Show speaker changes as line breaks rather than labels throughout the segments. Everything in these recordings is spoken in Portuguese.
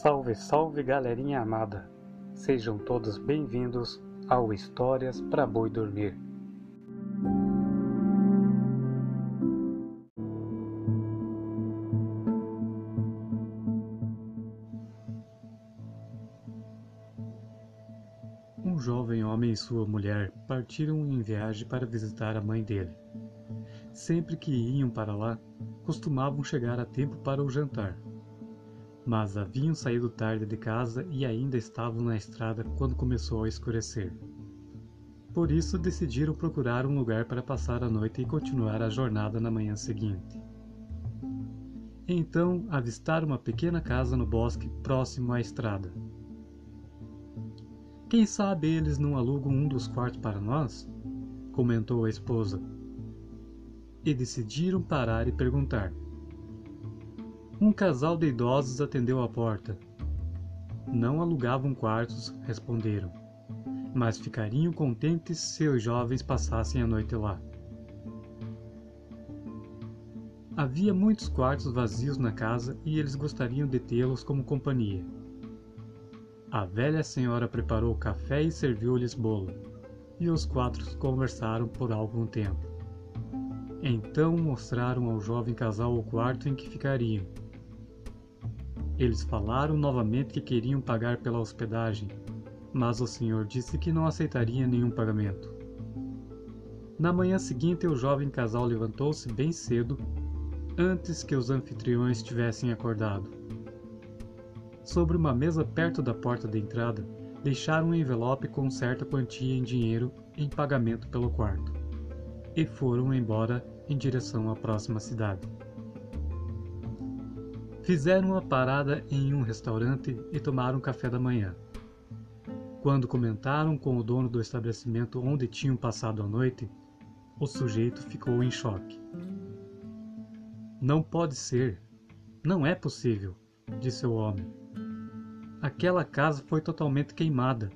Salve, salve galerinha amada! Sejam todos bem-vindos ao Histórias para Boi Dormir. Um jovem homem e sua mulher partiram em viagem para visitar a mãe dele. Sempre que iam para lá, costumavam chegar a tempo para o jantar mas haviam saído tarde de casa e ainda estavam na estrada quando começou a escurecer. Por isso decidiram procurar um lugar para passar a noite e continuar a jornada na manhã seguinte. Então avistaram uma pequena casa no bosque próximo à estrada. Quem sabe eles não alugam um dos quartos para nós? comentou a esposa. E decidiram parar e perguntar. Um casal de idosos atendeu à porta. Não alugavam quartos, responderam, mas ficariam contentes se os jovens passassem a noite lá. Havia muitos quartos vazios na casa e eles gostariam de tê-los como companhia. A velha senhora preparou café e serviu-lhes bolo, e os quatro conversaram por algum tempo. Então mostraram ao jovem casal o quarto em que ficariam eles falaram novamente que queriam pagar pela hospedagem, mas o senhor disse que não aceitaria nenhum pagamento. Na manhã seguinte, o jovem casal levantou-se bem cedo, antes que os anfitriões tivessem acordado. Sobre uma mesa perto da porta de entrada, deixaram um envelope com certa quantia em dinheiro em pagamento pelo quarto, e foram embora em direção à próxima cidade. Fizeram uma parada em um restaurante e tomaram café da manhã. Quando comentaram com o dono do estabelecimento onde tinham passado a noite, o sujeito ficou em choque. Não pode ser. Não é possível, disse o homem. Aquela casa foi totalmente queimada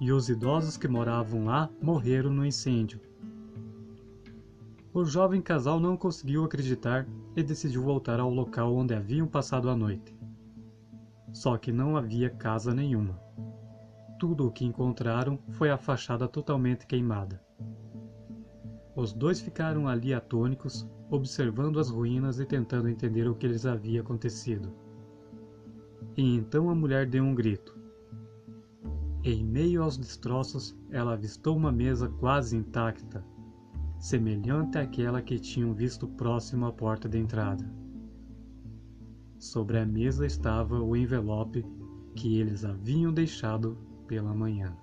e os idosos que moravam lá morreram no incêndio. O jovem casal não conseguiu acreditar e decidiu voltar ao local onde haviam passado a noite. Só que não havia casa nenhuma. Tudo o que encontraram foi a fachada totalmente queimada. Os dois ficaram ali atônicos, observando as ruínas e tentando entender o que lhes havia acontecido. E então a mulher deu um grito. Em meio aos destroços, ela avistou uma mesa quase intacta, semelhante àquela que tinham visto próximo à porta de entrada. Sobre a mesa estava o envelope que eles haviam deixado pela manhã.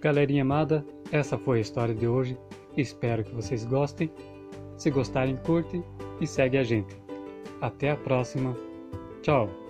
Galerinha amada, essa foi a história de hoje. Espero que vocês gostem. Se gostarem, curte e segue a gente. Até a próxima. Tchau!